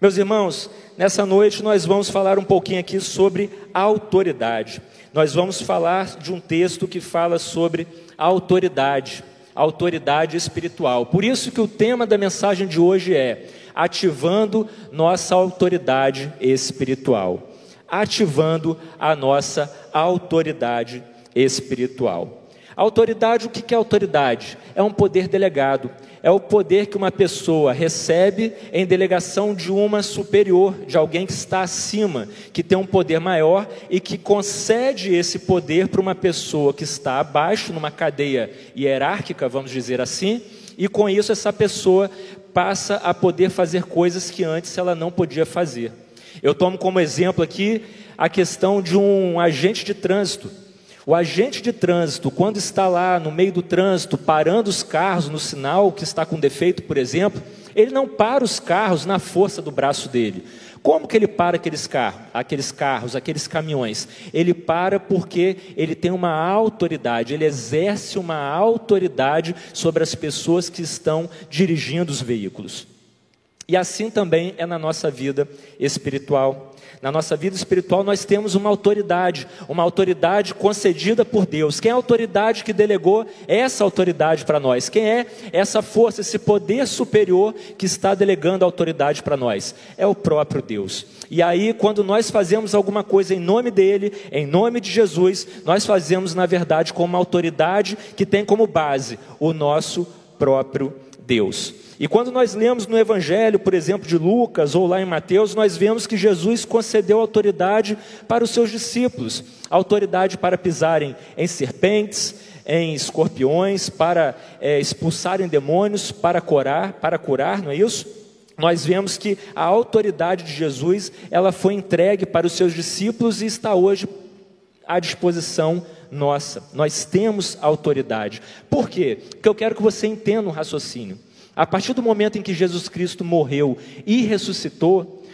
Meus irmãos, nessa noite nós vamos falar um pouquinho aqui sobre autoridade. Nós vamos falar de um texto que fala sobre autoridade, autoridade espiritual. Por isso que o tema da mensagem de hoje é ativando nossa autoridade espiritual. Ativando a nossa autoridade espiritual. Autoridade, o que é autoridade? É um poder delegado, é o poder que uma pessoa recebe em delegação de uma superior, de alguém que está acima, que tem um poder maior e que concede esse poder para uma pessoa que está abaixo, numa cadeia hierárquica, vamos dizer assim, e com isso essa pessoa passa a poder fazer coisas que antes ela não podia fazer. Eu tomo como exemplo aqui a questão de um agente de trânsito o agente de trânsito, quando está lá no meio do trânsito, parando os carros no sinal que está com defeito, por exemplo, ele não para os carros na força do braço dele. Como que ele para aqueles carros, aqueles carros, aqueles caminhões? Ele para porque ele tem uma autoridade, ele exerce uma autoridade sobre as pessoas que estão dirigindo os veículos. E assim também é na nossa vida espiritual. Na nossa vida espiritual, nós temos uma autoridade, uma autoridade concedida por Deus. Quem é a autoridade que delegou essa autoridade para nós? Quem é essa força, esse poder superior que está delegando a autoridade para nós? É o próprio Deus. E aí, quando nós fazemos alguma coisa em nome dele, em nome de Jesus, nós fazemos, na verdade, com uma autoridade que tem como base o nosso próprio Deus. E quando nós lemos no Evangelho, por exemplo, de Lucas ou lá em Mateus, nós vemos que Jesus concedeu autoridade para os seus discípulos autoridade para pisarem em serpentes, em escorpiões, para é, expulsarem demônios, para curar, para curar, não é isso? Nós vemos que a autoridade de Jesus, ela foi entregue para os seus discípulos e está hoje à disposição nossa. Nós temos autoridade. Por quê? Porque eu quero que você entenda um raciocínio. A partir do momento em que Jesus Cristo morreu e ressuscitou,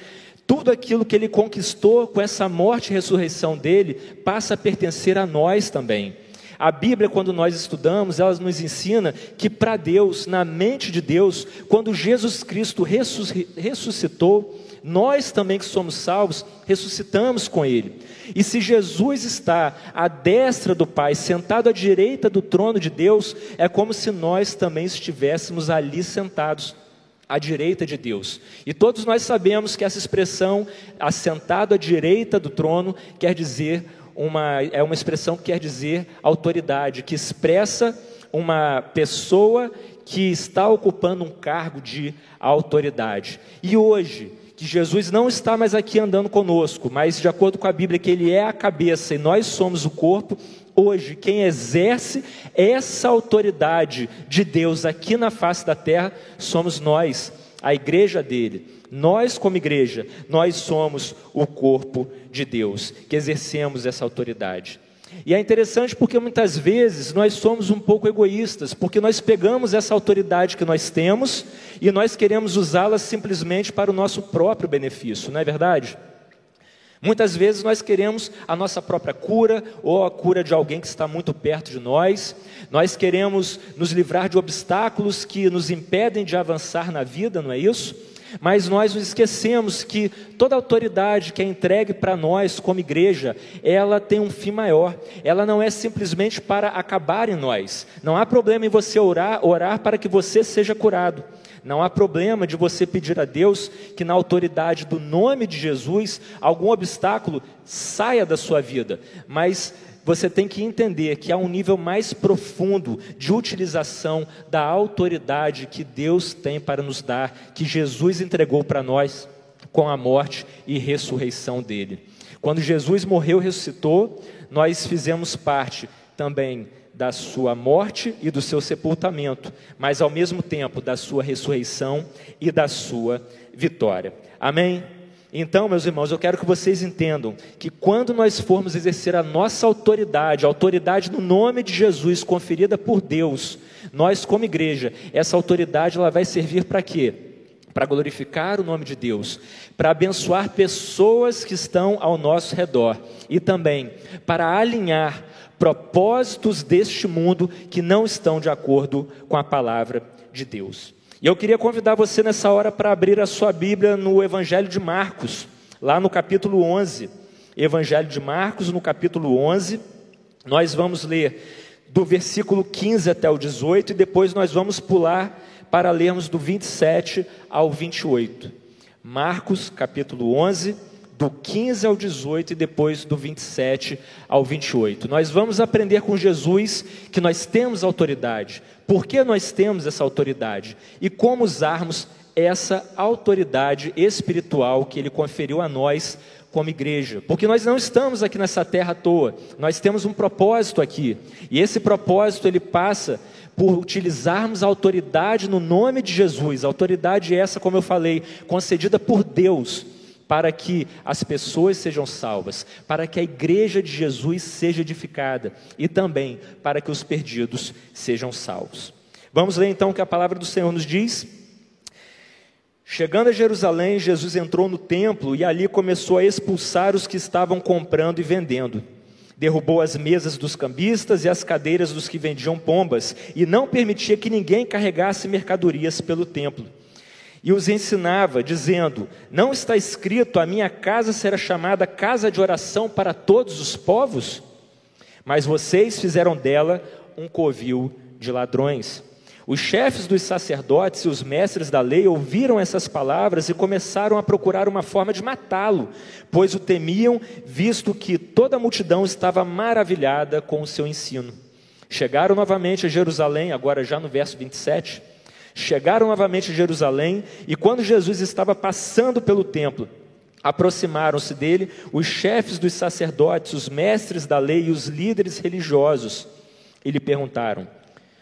tudo aquilo que ele conquistou com essa morte e ressurreição dele passa a pertencer a nós também. A Bíblia, quando nós estudamos, ela nos ensina que para Deus, na mente de Deus, quando Jesus Cristo ressuscitou, nós também que somos salvos, ressuscitamos com Ele. E se Jesus está à destra do Pai, sentado à direita do trono de Deus, é como se nós também estivéssemos ali sentados à direita de Deus. E todos nós sabemos que essa expressão, assentado à direita do trono, quer dizer uma, é uma expressão que quer dizer autoridade, que expressa uma pessoa que está ocupando um cargo de autoridade. E hoje, que Jesus não está mais aqui andando conosco, mas de acordo com a Bíblia, que Ele é a cabeça e nós somos o corpo, hoje quem exerce essa autoridade de Deus aqui na face da terra somos nós, a igreja dele. Nós, como igreja, nós somos o corpo de Deus, que exercemos essa autoridade. E é interessante porque muitas vezes nós somos um pouco egoístas, porque nós pegamos essa autoridade que nós temos e nós queremos usá-la simplesmente para o nosso próprio benefício, não é verdade? Muitas vezes nós queremos a nossa própria cura ou a cura de alguém que está muito perto de nós, nós queremos nos livrar de obstáculos que nos impedem de avançar na vida, não é isso? Mas nós nos esquecemos que toda autoridade que é entregue para nós como igreja, ela tem um fim maior. Ela não é simplesmente para acabar em nós. Não há problema em você orar, orar para que você seja curado. Não há problema de você pedir a Deus que, na autoridade do nome de Jesus, algum obstáculo saia da sua vida. Mas você tem que entender que há um nível mais profundo de utilização da autoridade que Deus tem para nos dar, que Jesus entregou para nós com a morte e ressurreição dele. Quando Jesus morreu e ressuscitou, nós fizemos parte também da sua morte e do seu sepultamento, mas ao mesmo tempo da sua ressurreição e da sua vitória. Amém? Então, meus irmãos, eu quero que vocês entendam que quando nós formos exercer a nossa autoridade, a autoridade no nome de Jesus conferida por Deus, nós como igreja, essa autoridade ela vai servir para quê? Para glorificar o nome de Deus, para abençoar pessoas que estão ao nosso redor e também para alinhar propósitos deste mundo que não estão de acordo com a palavra de Deus. E eu queria convidar você nessa hora para abrir a sua Bíblia no Evangelho de Marcos, lá no capítulo 11. Evangelho de Marcos, no capítulo 11, nós vamos ler do versículo 15 até o 18 e depois nós vamos pular para lermos do 27 ao 28. Marcos, capítulo 11, do 15 ao 18 e depois do 27 ao 28. Nós vamos aprender com Jesus que nós temos autoridade. Por que nós temos essa autoridade? E como usarmos essa autoridade espiritual que ele conferiu a nós como igreja, porque nós não estamos aqui nessa terra à toa, nós temos um propósito aqui, e esse propósito ele passa por utilizarmos a autoridade no nome de Jesus, a autoridade essa, como eu falei, concedida por Deus, para que as pessoas sejam salvas, para que a igreja de Jesus seja edificada e também para que os perdidos sejam salvos. Vamos ler então o que a palavra do Senhor nos diz? Chegando a Jerusalém, Jesus entrou no templo e ali começou a expulsar os que estavam comprando e vendendo. Derrubou as mesas dos cambistas e as cadeiras dos que vendiam pombas, e não permitia que ninguém carregasse mercadorias pelo templo. E os ensinava, dizendo: Não está escrito, a minha casa será chamada casa de oração para todos os povos? Mas vocês fizeram dela um covil de ladrões. Os chefes dos sacerdotes e os mestres da lei ouviram essas palavras e começaram a procurar uma forma de matá-lo, pois o temiam, visto que toda a multidão estava maravilhada com o seu ensino. Chegaram novamente a Jerusalém, agora já no verso 27. Chegaram novamente a Jerusalém, e quando Jesus estava passando pelo templo, aproximaram-se dele os chefes dos sacerdotes, os mestres da lei e os líderes religiosos, e lhe perguntaram: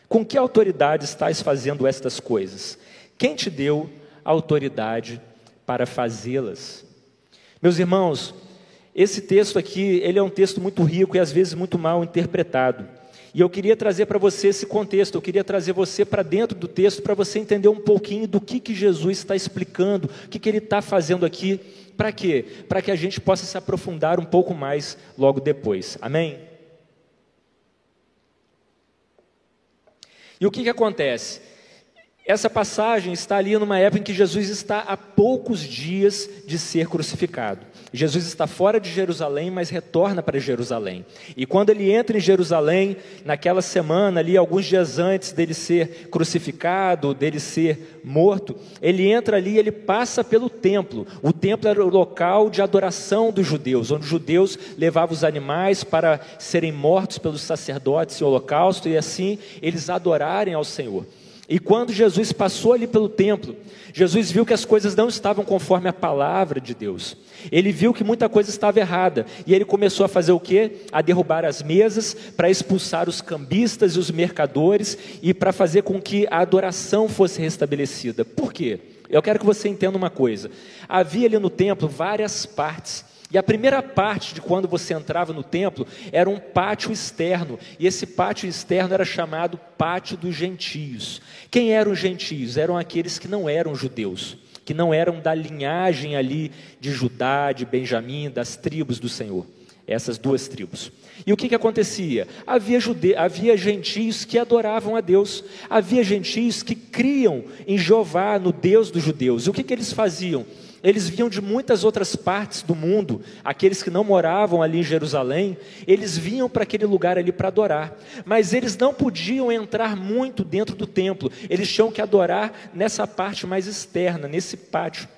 com que autoridade estás fazendo estas coisas? Quem te deu autoridade para fazê-las? Meus irmãos, esse texto aqui, ele é um texto muito rico e às vezes muito mal interpretado. E eu queria trazer para você esse contexto, eu queria trazer você para dentro do texto para você entender um pouquinho do que, que Jesus está explicando, o que, que ele está fazendo aqui, para quê? Para que a gente possa se aprofundar um pouco mais logo depois. Amém? E o que, que acontece? Essa passagem está ali numa época em que Jesus está a poucos dias de ser crucificado. Jesus está fora de Jerusalém, mas retorna para Jerusalém. E quando ele entra em Jerusalém, naquela semana ali, alguns dias antes dele ser crucificado, dele ser morto, ele entra ali, ele passa pelo templo. O templo era o local de adoração dos judeus, onde os judeus levavam os animais para serem mortos pelos sacerdotes em holocausto e assim eles adorarem ao Senhor. E quando Jesus passou ali pelo templo, Jesus viu que as coisas não estavam conforme a palavra de Deus. Ele viu que muita coisa estava errada. E ele começou a fazer o quê? A derrubar as mesas, para expulsar os cambistas e os mercadores e para fazer com que a adoração fosse restabelecida. Por quê? Eu quero que você entenda uma coisa. Havia ali no templo várias partes e a primeira parte de quando você entrava no templo era um pátio externo, e esse pátio externo era chamado Pátio dos Gentios. Quem eram os gentios? Eram aqueles que não eram judeus, que não eram da linhagem ali de Judá, de Benjamim, das tribos do Senhor, essas duas tribos. E o que, que acontecia? Havia, jude... havia gentios que adoravam a Deus, havia gentios que criam em Jeová, no Deus dos judeus. E o que, que eles faziam? Eles vinham de muitas outras partes do mundo, aqueles que não moravam ali em Jerusalém, eles vinham para aquele lugar ali para adorar, mas eles não podiam entrar muito dentro do templo, eles tinham que adorar nessa parte mais externa, nesse pátio,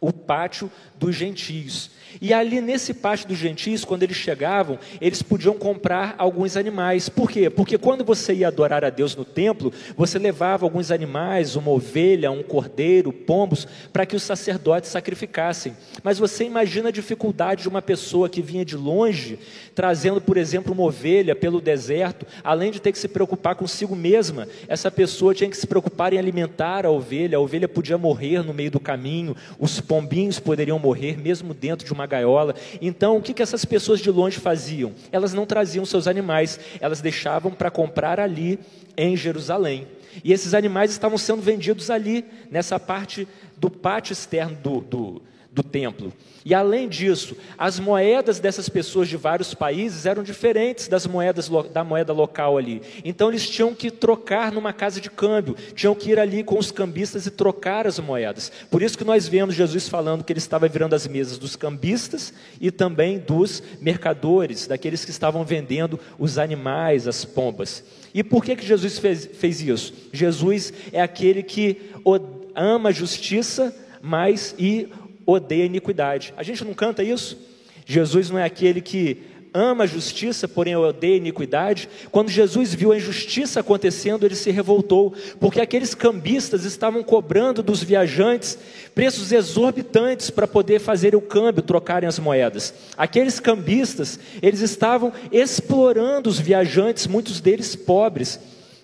o pátio dos gentios. E ali nesse pátio dos gentios, quando eles chegavam, eles podiam comprar alguns animais. Por quê? Porque quando você ia adorar a Deus no templo, você levava alguns animais, uma ovelha, um cordeiro, pombos, para que os sacerdotes sacrificassem. Mas você imagina a dificuldade de uma pessoa que vinha de longe, trazendo, por exemplo, uma ovelha pelo deserto, além de ter que se preocupar consigo mesma, essa pessoa tinha que se preocupar em alimentar a ovelha, a ovelha podia morrer no meio do caminho, os pombinhos poderiam morrer mesmo dentro de uma gaiola. Então, o que, que essas pessoas de longe faziam? Elas não traziam seus animais, elas deixavam para comprar ali em Jerusalém. E esses animais estavam sendo vendidos ali, nessa parte do pátio externo do, do, do templo. E além disso, as moedas dessas pessoas de vários países eram diferentes das moedas da moeda local ali. Então eles tinham que trocar numa casa de câmbio, tinham que ir ali com os cambistas e trocar as moedas. Por isso que nós vemos Jesus falando que ele estava virando as mesas dos cambistas e também dos mercadores, daqueles que estavam vendendo os animais, as pombas. E por que, que Jesus fez, fez isso? Jesus é aquele que ama a justiça, mas e odeia a iniquidade. A gente não canta isso? Jesus não é aquele que ama a justiça, porém odeia a iniquidade. Quando Jesus viu a injustiça acontecendo, ele se revoltou, porque aqueles cambistas estavam cobrando dos viajantes preços exorbitantes para poder fazer o câmbio, trocarem as moedas. Aqueles cambistas, eles estavam explorando os viajantes, muitos deles pobres,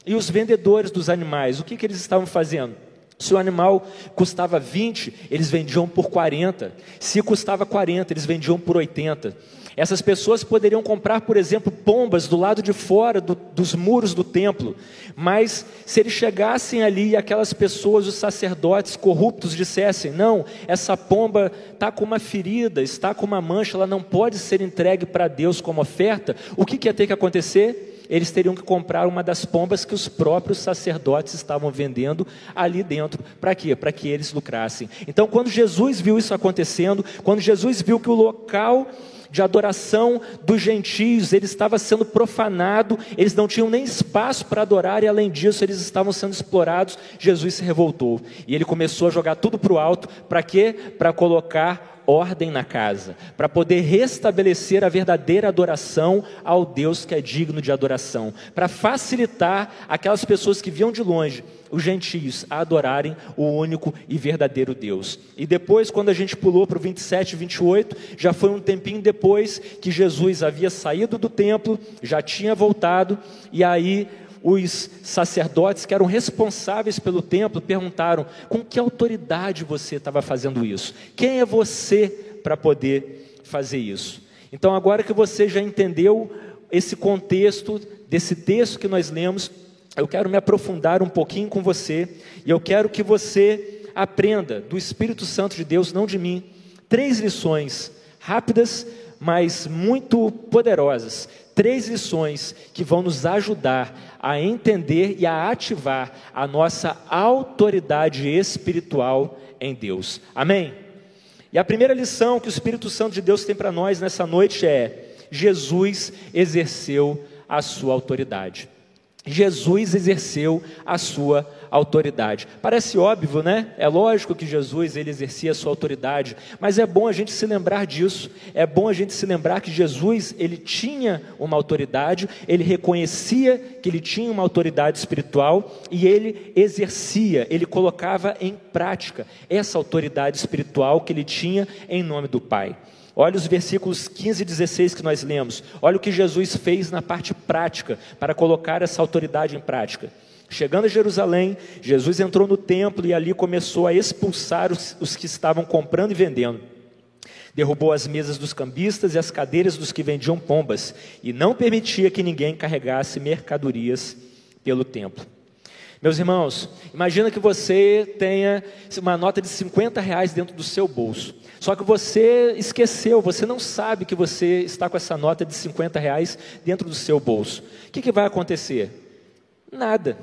e os vendedores dos animais. O que, que eles estavam fazendo? Se o animal custava 20, eles vendiam por 40. Se custava 40, eles vendiam por 80. Essas pessoas poderiam comprar, por exemplo, pombas do lado de fora do, dos muros do templo, mas se eles chegassem ali e aquelas pessoas, os sacerdotes corruptos, dissessem: Não, essa pomba está com uma ferida, está com uma mancha, ela não pode ser entregue para Deus como oferta, o que, que ia ter que acontecer? Eles teriam que comprar uma das pombas que os próprios sacerdotes estavam vendendo ali dentro. Para quê? Para que eles lucrassem. Então, quando Jesus viu isso acontecendo, quando Jesus viu que o local de adoração dos gentios, ele estava sendo profanado, eles não tinham nem espaço para adorar, e além disso, eles estavam sendo explorados. Jesus se revoltou e ele começou a jogar tudo para o alto, para quê? Para colocar ordem na casa, para poder restabelecer a verdadeira adoração ao Deus que é digno de adoração, para facilitar aquelas pessoas que viam de longe, os gentios, a adorarem o único e verdadeiro Deus. E depois, quando a gente pulou para o 27 e 28, já foi um tempinho depois que Jesus havia saído do templo, já tinha voltado, e aí os sacerdotes que eram responsáveis pelo templo perguntaram: com que autoridade você estava fazendo isso? Quem é você para poder fazer isso? Então, agora que você já entendeu esse contexto desse texto que nós lemos, eu quero me aprofundar um pouquinho com você e eu quero que você aprenda do Espírito Santo de Deus, não de mim, três lições rápidas, mas muito poderosas. Três lições que vão nos ajudar a entender e a ativar a nossa autoridade espiritual em Deus. Amém? E a primeira lição que o Espírito Santo de Deus tem para nós nessa noite é: Jesus exerceu a sua autoridade. Jesus exerceu a sua autoridade. Parece óbvio, né? É lógico que Jesus ele exercia a sua autoridade, mas é bom a gente se lembrar disso. É bom a gente se lembrar que Jesus ele tinha uma autoridade, ele reconhecia que ele tinha uma autoridade espiritual e ele exercia, ele colocava em prática essa autoridade espiritual que ele tinha em nome do Pai. Olha os versículos 15 e 16 que nós lemos. Olha o que Jesus fez na parte prática para colocar essa autoridade em prática. Chegando a Jerusalém, Jesus entrou no templo e ali começou a expulsar os, os, que estavam comprando e vendendo. Derrubou as mesas dos cambistas e as cadeiras dos que vendiam pombas, e não permitia que ninguém carregasse mercadorias pelo templo. Meus irmãos, imagina que você tenha uma nota de 50 reais dentro do seu bolso. Só que você esqueceu, você não sabe que você está com essa nota de 50 reais dentro do seu bolso. O que, que vai acontecer? Nada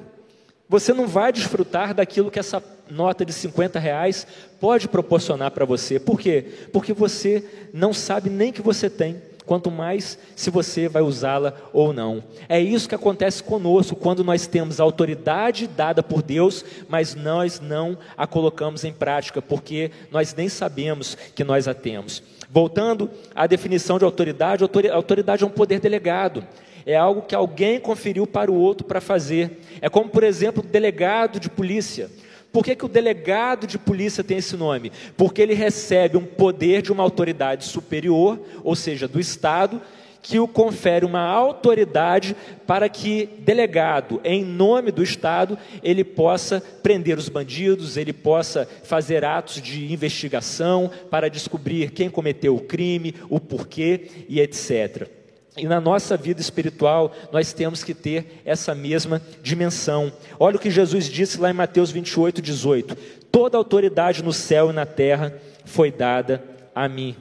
você não vai desfrutar daquilo que essa nota de 50 reais pode proporcionar para você. Por quê? Porque você não sabe nem que você tem, quanto mais se você vai usá-la ou não. É isso que acontece conosco quando nós temos a autoridade dada por Deus, mas nós não a colocamos em prática, porque nós nem sabemos que nós a temos. Voltando à definição de autoridade, autoridade é um poder delegado é algo que alguém conferiu para o outro para fazer. É como, por exemplo, delegado de polícia. Por que, que o delegado de polícia tem esse nome? Porque ele recebe um poder de uma autoridade superior, ou seja, do Estado, que o confere uma autoridade para que, delegado em nome do Estado, ele possa prender os bandidos, ele possa fazer atos de investigação para descobrir quem cometeu o crime, o porquê e etc. E na nossa vida espiritual, nós temos que ter essa mesma dimensão. Olha o que Jesus disse lá em Mateus 28, 18: Toda autoridade no céu e na terra foi dada a mim.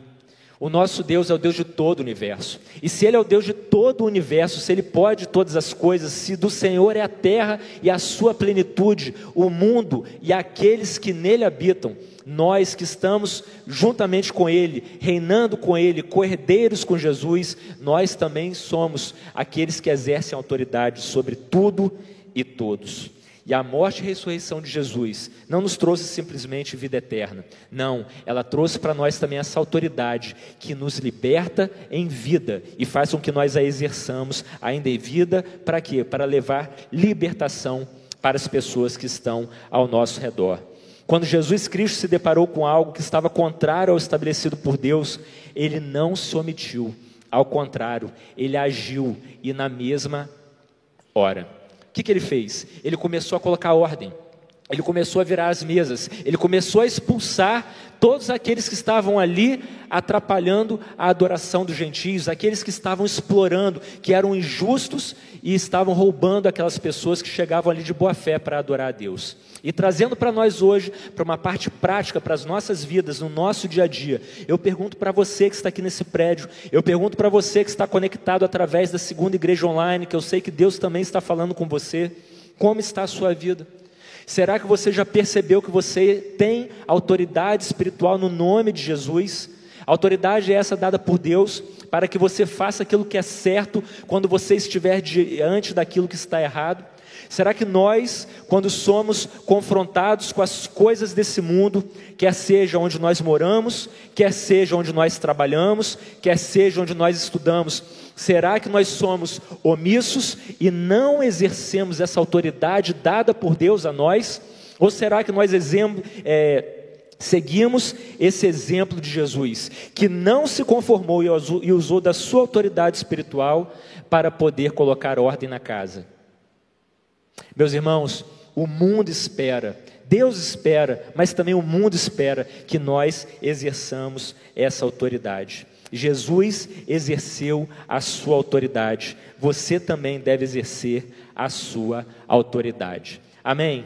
O nosso Deus é o Deus de todo o universo. E se Ele é o Deus de todo o universo, se Ele pode todas as coisas, se do Senhor é a terra e a sua plenitude, o mundo e aqueles que nele habitam, nós que estamos juntamente com Ele, reinando com Ele, coerdeiros com Jesus, nós também somos aqueles que exercem autoridade sobre tudo e todos. E a morte e a ressurreição de Jesus não nos trouxe simplesmente vida eterna. Não, ela trouxe para nós também essa autoridade que nos liberta em vida e faz com que nós a exerçamos ainda em vida, para quê? Para levar libertação para as pessoas que estão ao nosso redor. Quando Jesus Cristo se deparou com algo que estava contrário ao estabelecido por Deus, ele não se omitiu, ao contrário, ele agiu e na mesma hora. O que, que ele fez? Ele começou a colocar ordem. Ele começou a virar as mesas, ele começou a expulsar todos aqueles que estavam ali atrapalhando a adoração dos gentios, aqueles que estavam explorando, que eram injustos e estavam roubando aquelas pessoas que chegavam ali de boa fé para adorar a Deus. E trazendo para nós hoje, para uma parte prática, para as nossas vidas, no nosso dia a dia, eu pergunto para você que está aqui nesse prédio, eu pergunto para você que está conectado através da segunda igreja online, que eu sei que Deus também está falando com você, como está a sua vida? Será que você já percebeu que você tem autoridade espiritual no nome de Jesus? Autoridade é essa dada por Deus para que você faça aquilo que é certo quando você estiver diante daquilo que está errado? Será que nós, quando somos confrontados com as coisas desse mundo, quer seja onde nós moramos, quer seja onde nós trabalhamos, quer seja onde nós estudamos, será que nós somos omissos e não exercemos essa autoridade dada por Deus a nós? Ou será que nós exemplo, é, Seguimos esse exemplo de Jesus, que não se conformou e usou da sua autoridade espiritual para poder colocar ordem na casa. Meus irmãos, o mundo espera, Deus espera, mas também o mundo espera que nós exerçamos essa autoridade. Jesus exerceu a sua autoridade, você também deve exercer a sua autoridade. Amém?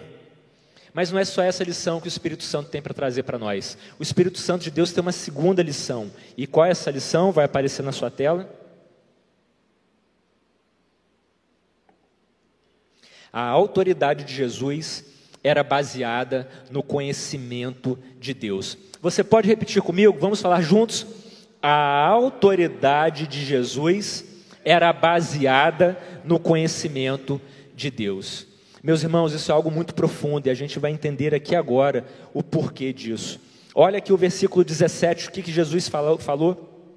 Mas não é só essa lição que o Espírito Santo tem para trazer para nós. O Espírito Santo de Deus tem uma segunda lição. E qual é essa lição? Vai aparecer na sua tela. A autoridade de Jesus era baseada no conhecimento de Deus. Você pode repetir comigo? Vamos falar juntos? A autoridade de Jesus era baseada no conhecimento de Deus. Meus irmãos, isso é algo muito profundo e a gente vai entender aqui agora o porquê disso. Olha aqui o versículo 17, o que, que Jesus falou. falou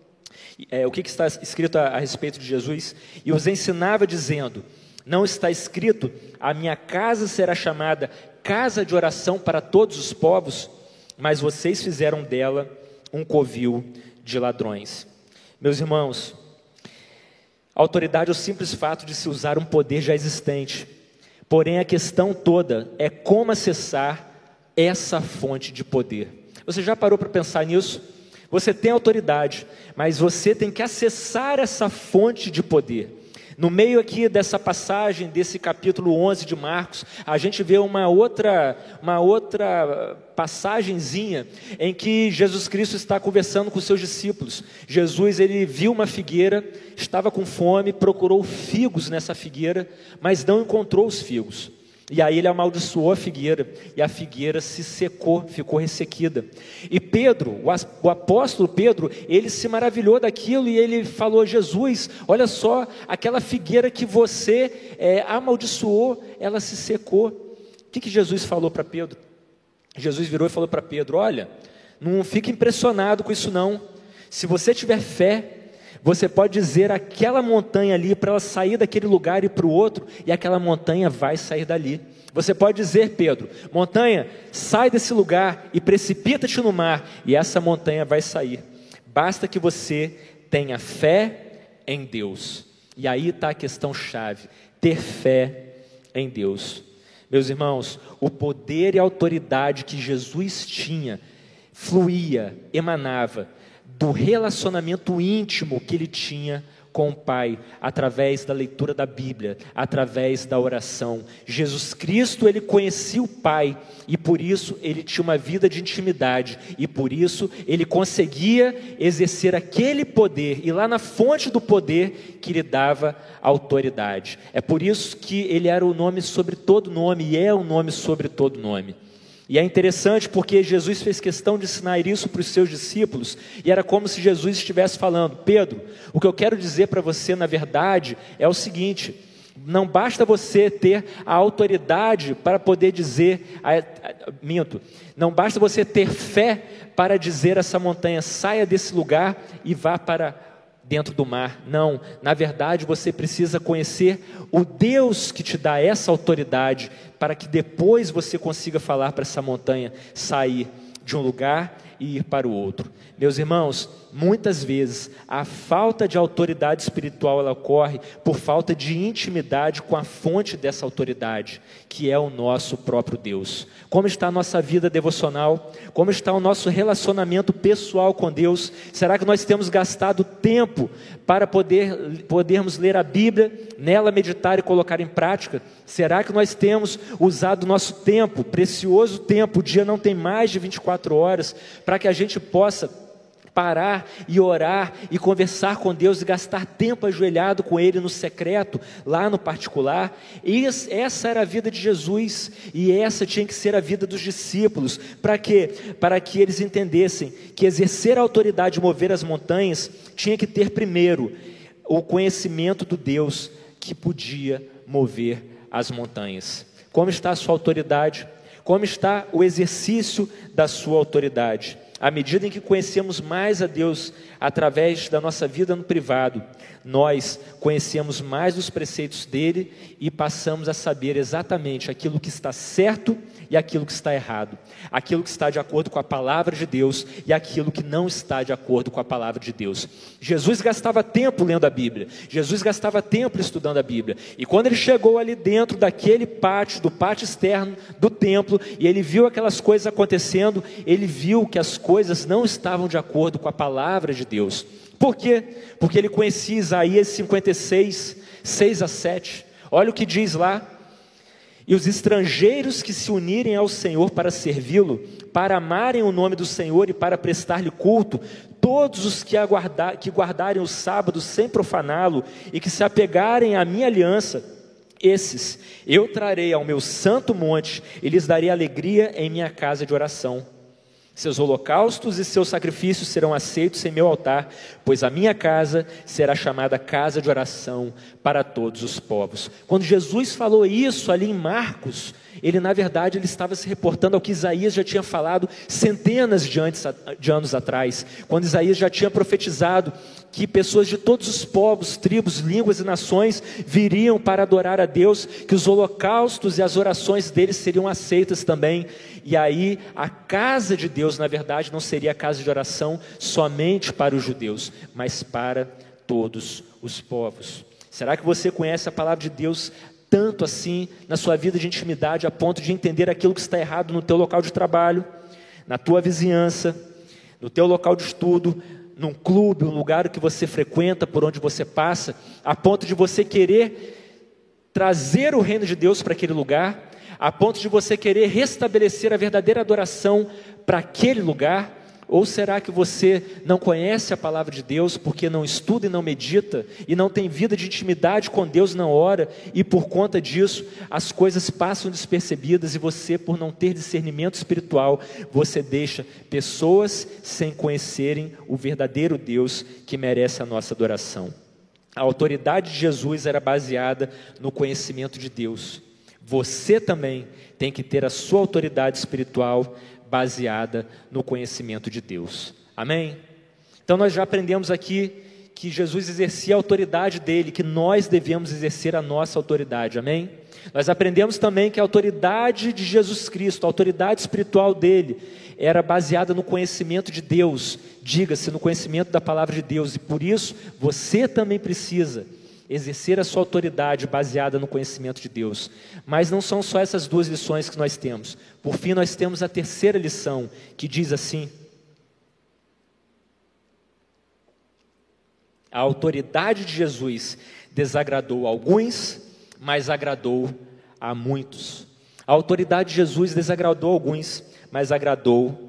é, o que, que está escrito a, a respeito de Jesus? E os ensinava dizendo: não está escrito: a minha casa será chamada casa de oração para todos os povos, mas vocês fizeram dela um covil de ladrões. Meus irmãos, autoridade é o simples fato de se usar um poder já existente. Porém, a questão toda é como acessar essa fonte de poder. Você já parou para pensar nisso? Você tem autoridade, mas você tem que acessar essa fonte de poder. No meio aqui dessa passagem, desse capítulo 11 de Marcos, a gente vê uma outra, uma outra passagenzinha em que Jesus Cristo está conversando com seus discípulos. Jesus, ele viu uma figueira, estava com fome, procurou figos nessa figueira, mas não encontrou os figos. E aí ele amaldiçoou a figueira, e a figueira se secou, ficou ressequida. E Pedro, o apóstolo Pedro, ele se maravilhou daquilo e ele falou: Jesus, olha só, aquela figueira que você é, amaldiçoou, ela se secou. O que, que Jesus falou para Pedro? Jesus virou e falou para Pedro: Olha, não fique impressionado com isso não. Se você tiver fé, você pode dizer aquela montanha ali para ela sair daquele lugar e para o outro, e aquela montanha vai sair dali. Você pode dizer, Pedro, montanha, sai desse lugar e precipita-te no mar, e essa montanha vai sair. Basta que você tenha fé em Deus. E aí está a questão chave: ter fé em Deus. Meus irmãos, o poder e a autoridade que Jesus tinha fluía, emanava do relacionamento íntimo que ele tinha com o Pai através da leitura da Bíblia, através da oração. Jesus Cristo, ele conhecia o Pai e por isso ele tinha uma vida de intimidade e por isso ele conseguia exercer aquele poder e lá na fonte do poder que lhe dava autoridade. É por isso que ele era o nome sobre todo nome e é o nome sobre todo nome. E é interessante porque Jesus fez questão de ensinar isso para os seus discípulos, e era como se Jesus estivesse falando: Pedro, o que eu quero dizer para você, na verdade, é o seguinte: não basta você ter a autoridade para poder dizer, a, a, minto, não basta você ter fé para dizer essa montanha, saia desse lugar e vá para dentro do mar. Não, na verdade você precisa conhecer o Deus que te dá essa autoridade para que depois você consiga falar para essa montanha sair de um lugar e ir para o outro. Meus irmãos, muitas vezes a falta de autoridade espiritual ela ocorre por falta de intimidade com a fonte dessa autoridade, que é o nosso próprio Deus. Como está a nossa vida devocional? Como está o nosso relacionamento pessoal com Deus? Será que nós temos gastado tempo para poder podermos ler a Bíblia, nela meditar e colocar em prática? Será que nós temos usado nosso tempo, precioso tempo, o dia não tem mais de 24 horas, para que a gente possa parar e orar e conversar com Deus e gastar tempo ajoelhado com Ele no secreto, lá no particular. E essa era a vida de Jesus e essa tinha que ser a vida dos discípulos. Para quê? Para que eles entendessem que exercer a autoridade de mover as montanhas tinha que ter primeiro o conhecimento do Deus que podia mover as montanhas. Como está a sua autoridade? Como está o exercício da sua autoridade? À medida em que conhecemos mais a Deus através da nossa vida no privado, nós conhecemos mais os preceitos dele e passamos a saber exatamente aquilo que está certo e aquilo que está errado, aquilo que está de acordo com a palavra de Deus e aquilo que não está de acordo com a palavra de Deus. Jesus gastava tempo lendo a Bíblia, Jesus gastava tempo estudando a Bíblia, e quando ele chegou ali dentro daquele pátio, do pátio externo do templo, e ele viu aquelas coisas acontecendo, ele viu que as coisas não estavam de acordo com a palavra de Deus. Por quê? Porque ele conhecia Isaías 56, 6 a 7. Olha o que diz lá. E os estrangeiros que se unirem ao Senhor para servi-lo, para amarem o nome do Senhor e para prestar-lhe culto, todos os que, aguardar, que guardarem o sábado sem profaná-lo e que se apegarem à minha aliança, esses eu trarei ao meu santo monte e lhes darei alegria em minha casa de oração. Seus holocaustos e seus sacrifícios serão aceitos em meu altar, pois a minha casa será chamada casa de oração para todos os povos. Quando Jesus falou isso ali em Marcos, ele na verdade ele estava se reportando ao que Isaías já tinha falado centenas de, antes, de anos atrás, quando Isaías já tinha profetizado que pessoas de todos os povos, tribos, línguas e nações viriam para adorar a Deus, que os holocaustos e as orações deles seriam aceitas também. E aí a casa de Deus, na verdade, não seria a casa de oração somente para os judeus, mas para todos os povos. Será que você conhece a palavra de Deus tanto assim na sua vida de intimidade a ponto de entender aquilo que está errado no teu local de trabalho, na tua vizinhança, no teu local de estudo, num clube, um lugar que você frequenta, por onde você passa, a ponto de você querer trazer o reino de Deus para aquele lugar, a ponto de você querer restabelecer a verdadeira adoração para aquele lugar, ou será que você não conhece a palavra de Deus porque não estuda e não medita e não tem vida de intimidade com Deus na hora e por conta disso as coisas passam despercebidas e você, por não ter discernimento espiritual, você deixa pessoas sem conhecerem o verdadeiro Deus que merece a nossa adoração? A autoridade de Jesus era baseada no conhecimento de Deus. Você também tem que ter a sua autoridade espiritual baseada no conhecimento de Deus. Amém? Então nós já aprendemos aqui que Jesus exercia a autoridade dele, que nós devemos exercer a nossa autoridade. Amém? Nós aprendemos também que a autoridade de Jesus Cristo, a autoridade espiritual dele, era baseada no conhecimento de Deus, diga-se, no conhecimento da palavra de Deus, e por isso você também precisa exercer a sua autoridade baseada no conhecimento de Deus. Mas não são só essas duas lições que nós temos. Por fim, nós temos a terceira lição, que diz assim: A autoridade de Jesus desagradou alguns, mas agradou a muitos. A autoridade de Jesus desagradou alguns, mas agradou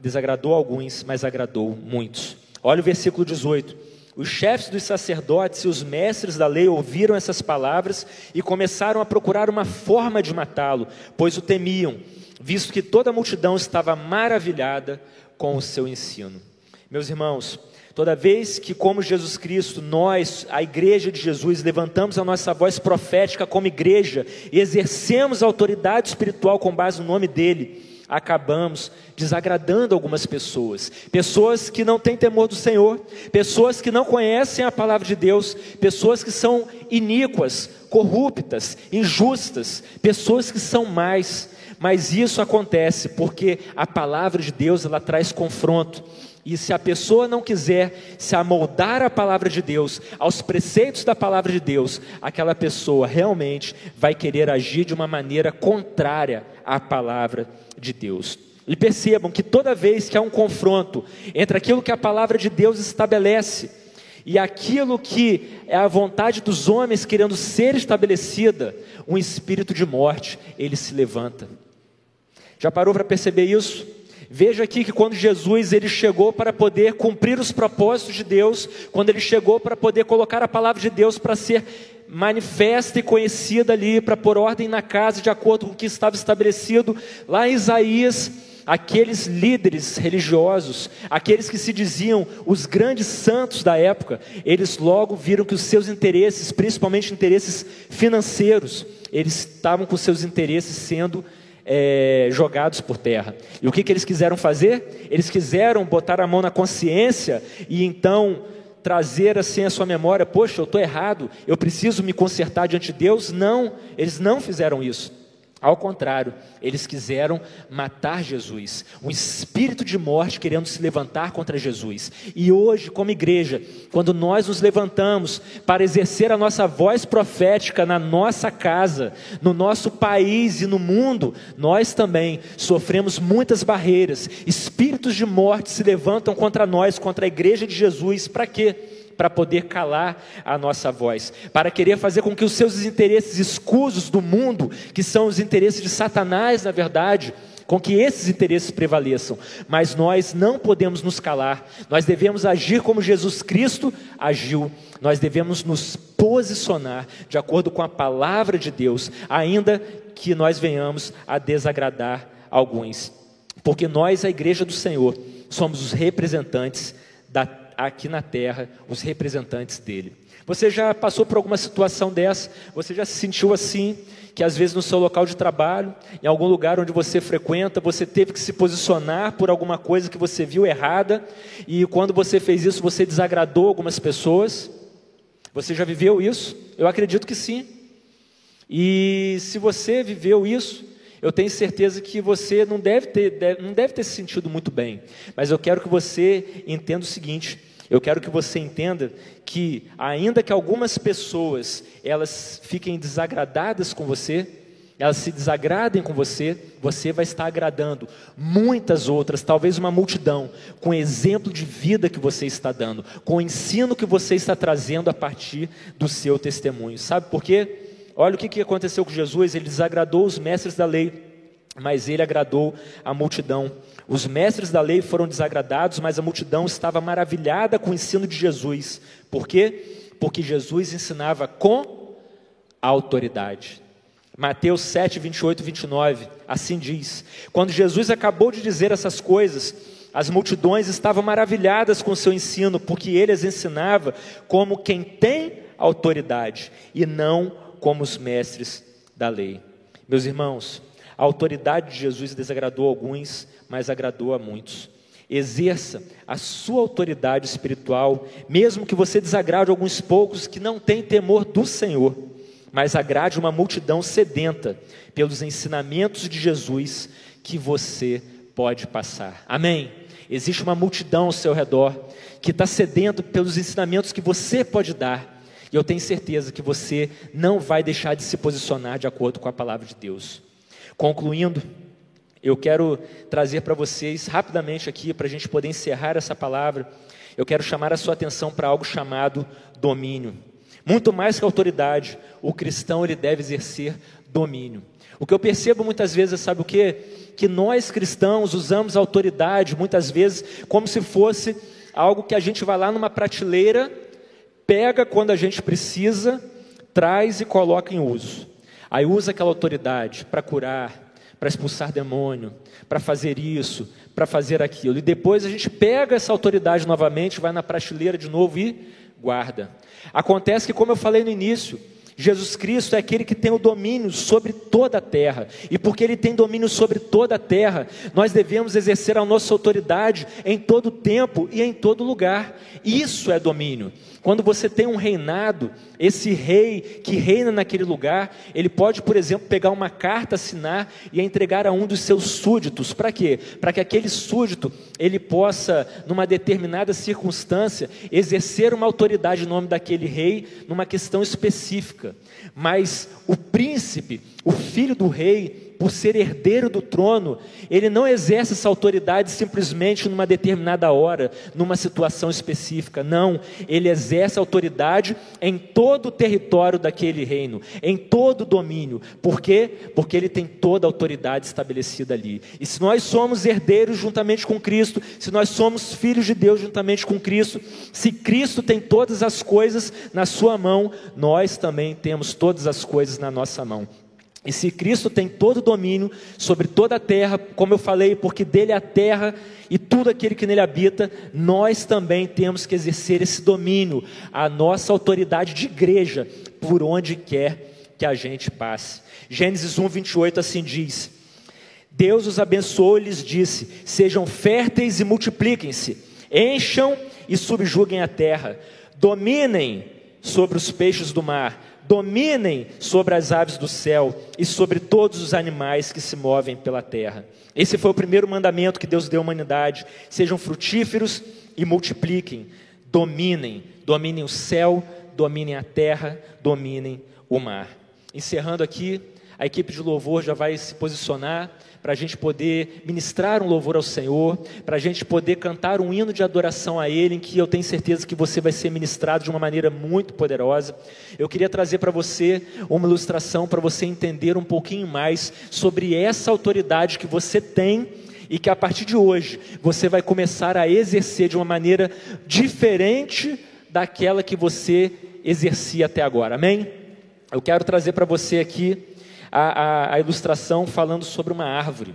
desagradou alguns, mas agradou muitos. Olha o versículo 18. Os chefes dos sacerdotes e os mestres da lei ouviram essas palavras e começaram a procurar uma forma de matá-lo, pois o temiam, visto que toda a multidão estava maravilhada com o seu ensino. Meus irmãos, Toda vez que, como Jesus Cristo, nós, a igreja de Jesus, levantamos a nossa voz profética como igreja e exercemos a autoridade espiritual com base no nome dEle, acabamos desagradando algumas pessoas, pessoas que não têm temor do Senhor, pessoas que não conhecem a palavra de Deus, pessoas que são iníquas, corruptas, injustas, pessoas que são mais. Mas isso acontece porque a palavra de Deus ela traz confronto. E se a pessoa não quiser se amoldar à palavra de Deus, aos preceitos da palavra de Deus, aquela pessoa realmente vai querer agir de uma maneira contrária à palavra de Deus. E percebam que toda vez que há um confronto entre aquilo que a palavra de Deus estabelece e aquilo que é a vontade dos homens querendo ser estabelecida, um espírito de morte, ele se levanta. Já parou para perceber isso? Veja aqui que quando Jesus ele chegou para poder cumprir os propósitos de Deus, quando ele chegou para poder colocar a palavra de Deus para ser manifesta e conhecida ali, para pôr ordem na casa de acordo com o que estava estabelecido, lá em Isaías, aqueles líderes religiosos, aqueles que se diziam os grandes santos da época, eles logo viram que os seus interesses, principalmente interesses financeiros, eles estavam com seus interesses sendo é, jogados por terra. E o que, que eles quiseram fazer? Eles quiseram botar a mão na consciência e então trazer assim a sua memória: poxa, eu estou errado, eu preciso me consertar diante de Deus. Não, eles não fizeram isso. Ao contrário, eles quiseram matar Jesus, um espírito de morte querendo se levantar contra Jesus. E hoje, como igreja, quando nós nos levantamos para exercer a nossa voz profética na nossa casa, no nosso país e no mundo, nós também sofremos muitas barreiras. Espíritos de morte se levantam contra nós, contra a igreja de Jesus, para quê? Para poder calar a nossa voz, para querer fazer com que os seus interesses escusos do mundo, que são os interesses de Satanás, na verdade, com que esses interesses prevaleçam, mas nós não podemos nos calar, nós devemos agir como Jesus Cristo agiu, nós devemos nos posicionar de acordo com a palavra de Deus, ainda que nós venhamos a desagradar alguns, porque nós, a igreja do Senhor, somos os representantes da aqui na terra os representantes dele. Você já passou por alguma situação dessa? Você já se sentiu assim? Que às vezes no seu local de trabalho, em algum lugar onde você frequenta, você teve que se posicionar por alguma coisa que você viu errada, e quando você fez isso, você desagradou algumas pessoas? Você já viveu isso? Eu acredito que sim. E se você viveu isso, eu tenho certeza que você não deve ter, deve, não deve ter se sentido muito bem. Mas eu quero que você entenda o seguinte: eu quero que você entenda que, ainda que algumas pessoas elas fiquem desagradadas com você, elas se desagradem com você, você vai estar agradando muitas outras, talvez uma multidão, com o exemplo de vida que você está dando, com o ensino que você está trazendo a partir do seu testemunho. Sabe por quê? Olha o que aconteceu com Jesus, ele desagradou os mestres da lei, mas ele agradou a multidão. Os mestres da lei foram desagradados, mas a multidão estava maravilhada com o ensino de Jesus. Por quê? Porque Jesus ensinava com autoridade. Mateus 7, 28 e 29, assim diz: Quando Jesus acabou de dizer essas coisas, as multidões estavam maravilhadas com o seu ensino, porque ele as ensinava como quem tem autoridade e não como os mestres da lei. Meus irmãos, a autoridade de Jesus desagradou alguns, mas agradou a muitos. Exerça a sua autoridade espiritual, mesmo que você desagrade alguns poucos que não têm temor do Senhor, mas agrade uma multidão sedenta pelos ensinamentos de Jesus que você pode passar. Amém? Existe uma multidão ao seu redor que está sedento pelos ensinamentos que você pode dar. E eu tenho certeza que você não vai deixar de se posicionar de acordo com a palavra de Deus. Concluindo, Eu quero trazer para vocês rapidamente aqui, para a gente poder encerrar essa palavra, eu quero chamar a sua atenção para algo chamado domínio. Muito mais que autoridade, o cristão ele deve exercer domínio. O que eu percebo muitas vezes, sabe o que? Que nós cristãos usamos autoridade muitas vezes como se fosse algo que a gente vai lá numa prateleira, pega quando a gente precisa, traz e coloca em uso. Aí usa aquela autoridade para curar, para expulsar demônio, para fazer isso, para fazer aquilo. E depois a gente pega essa autoridade novamente, vai na prateleira de novo e guarda. Acontece que, como eu falei no início, Jesus Cristo é aquele que tem o domínio sobre toda a terra. E porque ele tem domínio sobre toda a terra, nós devemos exercer a nossa autoridade em todo tempo e em todo lugar. Isso é domínio. Quando você tem um reinado, esse rei que reina naquele lugar, ele pode, por exemplo, pegar uma carta, assinar e entregar a um dos seus súditos. Para quê? Para que aquele súdito ele possa, numa determinada circunstância, exercer uma autoridade em nome daquele rei numa questão específica. Mas o príncipe, o filho do rei, por ser herdeiro do trono, ele não exerce essa autoridade simplesmente numa determinada hora, numa situação específica. Não, ele exerce autoridade em todo o território daquele reino, em todo o domínio. Por quê? Porque ele tem toda a autoridade estabelecida ali. E se nós somos herdeiros juntamente com Cristo, se nós somos filhos de Deus juntamente com Cristo, se Cristo tem todas as coisas na sua mão, nós também temos todas as coisas na nossa mão. E se Cristo tem todo o domínio sobre toda a terra, como eu falei, porque dele é a terra e tudo aquele que nele habita, nós também temos que exercer esse domínio, a nossa autoridade de igreja, por onde quer que a gente passe. Gênesis 1, 28 assim diz: Deus os abençoou e lhes disse: Sejam férteis e multipliquem-se, encham e subjuguem a terra, dominem sobre os peixes do mar dominem sobre as aves do céu e sobre todos os animais que se movem pela terra. Esse foi o primeiro mandamento que Deus deu à humanidade: sejam frutíferos e multipliquem, dominem, dominem o céu, dominem a terra, dominem o mar. Encerrando aqui, a equipe de louvor já vai se posicionar para a gente poder ministrar um louvor ao Senhor, para a gente poder cantar um hino de adoração a Ele, em que eu tenho certeza que você vai ser ministrado de uma maneira muito poderosa. Eu queria trazer para você uma ilustração para você entender um pouquinho mais sobre essa autoridade que você tem e que a partir de hoje você vai começar a exercer de uma maneira diferente daquela que você exercia até agora. Amém? Eu quero trazer para você aqui a, a, a ilustração falando sobre uma árvore.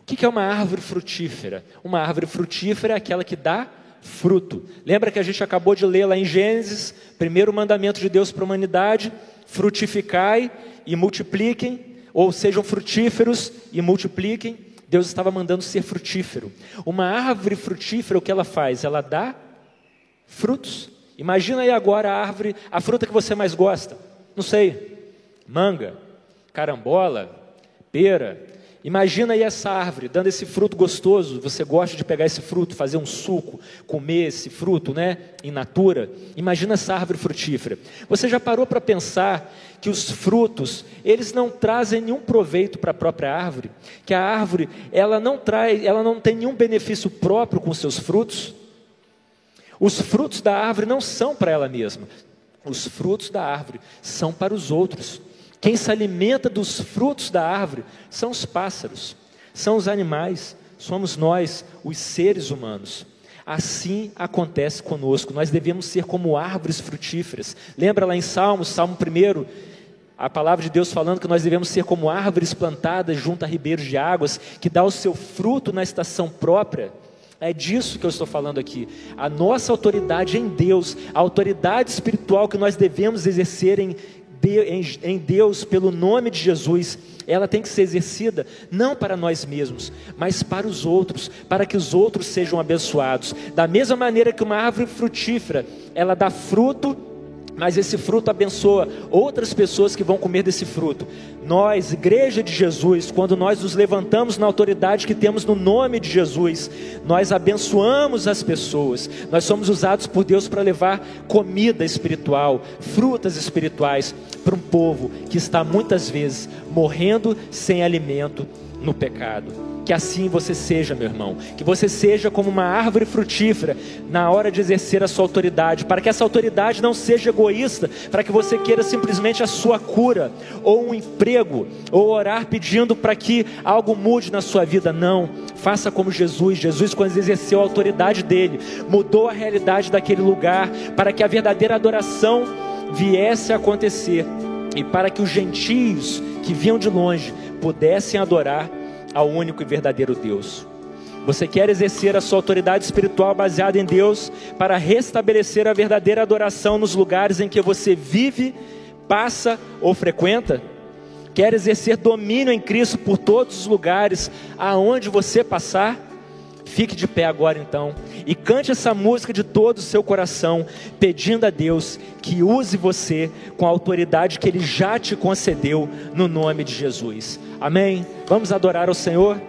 O que é uma árvore frutífera? Uma árvore frutífera é aquela que dá fruto. Lembra que a gente acabou de ler lá em Gênesis, primeiro mandamento de Deus para a humanidade: frutificai e multipliquem, ou sejam frutíferos e multipliquem. Deus estava mandando ser frutífero. Uma árvore frutífera, o que ela faz? Ela dá frutos. Imagina aí agora a árvore, a fruta que você mais gosta. Não sei, manga, carambola, pera. Imagina aí essa árvore dando esse fruto gostoso. Você gosta de pegar esse fruto, fazer um suco, comer esse fruto, né, in natura. Imagina essa árvore frutífera. Você já parou para pensar que os frutos, eles não trazem nenhum proveito para a própria árvore? Que a árvore, ela não traz, ela não tem nenhum benefício próprio com seus frutos? Os frutos da árvore não são para ela mesma. Os frutos da árvore são para os outros. Quem se alimenta dos frutos da árvore são os pássaros, são os animais, somos nós, os seres humanos. Assim acontece conosco, nós devemos ser como árvores frutíferas. Lembra lá em Salmos, Salmo 1, a palavra de Deus falando que nós devemos ser como árvores plantadas junto a ribeiros de águas, que dá o seu fruto na estação própria. É disso que eu estou falando aqui. A nossa autoridade em Deus, a autoridade espiritual que nós devemos exercer em em Deus pelo nome de Jesus, ela tem que ser exercida não para nós mesmos, mas para os outros, para que os outros sejam abençoados. Da mesma maneira que uma árvore frutífera, ela dá fruto mas esse fruto abençoa outras pessoas que vão comer desse fruto. Nós, igreja de Jesus, quando nós nos levantamos na autoridade que temos no nome de Jesus, nós abençoamos as pessoas. Nós somos usados por Deus para levar comida espiritual, frutas espirituais para um povo que está muitas vezes morrendo sem alimento no pecado. Que assim você seja, meu irmão. Que você seja como uma árvore frutífera na hora de exercer a sua autoridade. Para que essa autoridade não seja egoísta. Para que você queira simplesmente a sua cura, ou um emprego, ou orar pedindo para que algo mude na sua vida. Não. Faça como Jesus. Jesus, quando exerceu a autoridade dele, mudou a realidade daquele lugar. Para que a verdadeira adoração viesse a acontecer. E para que os gentios que vinham de longe pudessem adorar ao único e verdadeiro Deus. Você quer exercer a sua autoridade espiritual baseada em Deus para restabelecer a verdadeira adoração nos lugares em que você vive, passa ou frequenta? Quer exercer domínio em Cristo por todos os lugares aonde você passar? Fique de pé agora então e cante essa música de todo o seu coração, pedindo a Deus que use você com a autoridade que Ele já te concedeu no nome de Jesus. Amém? Vamos adorar o Senhor?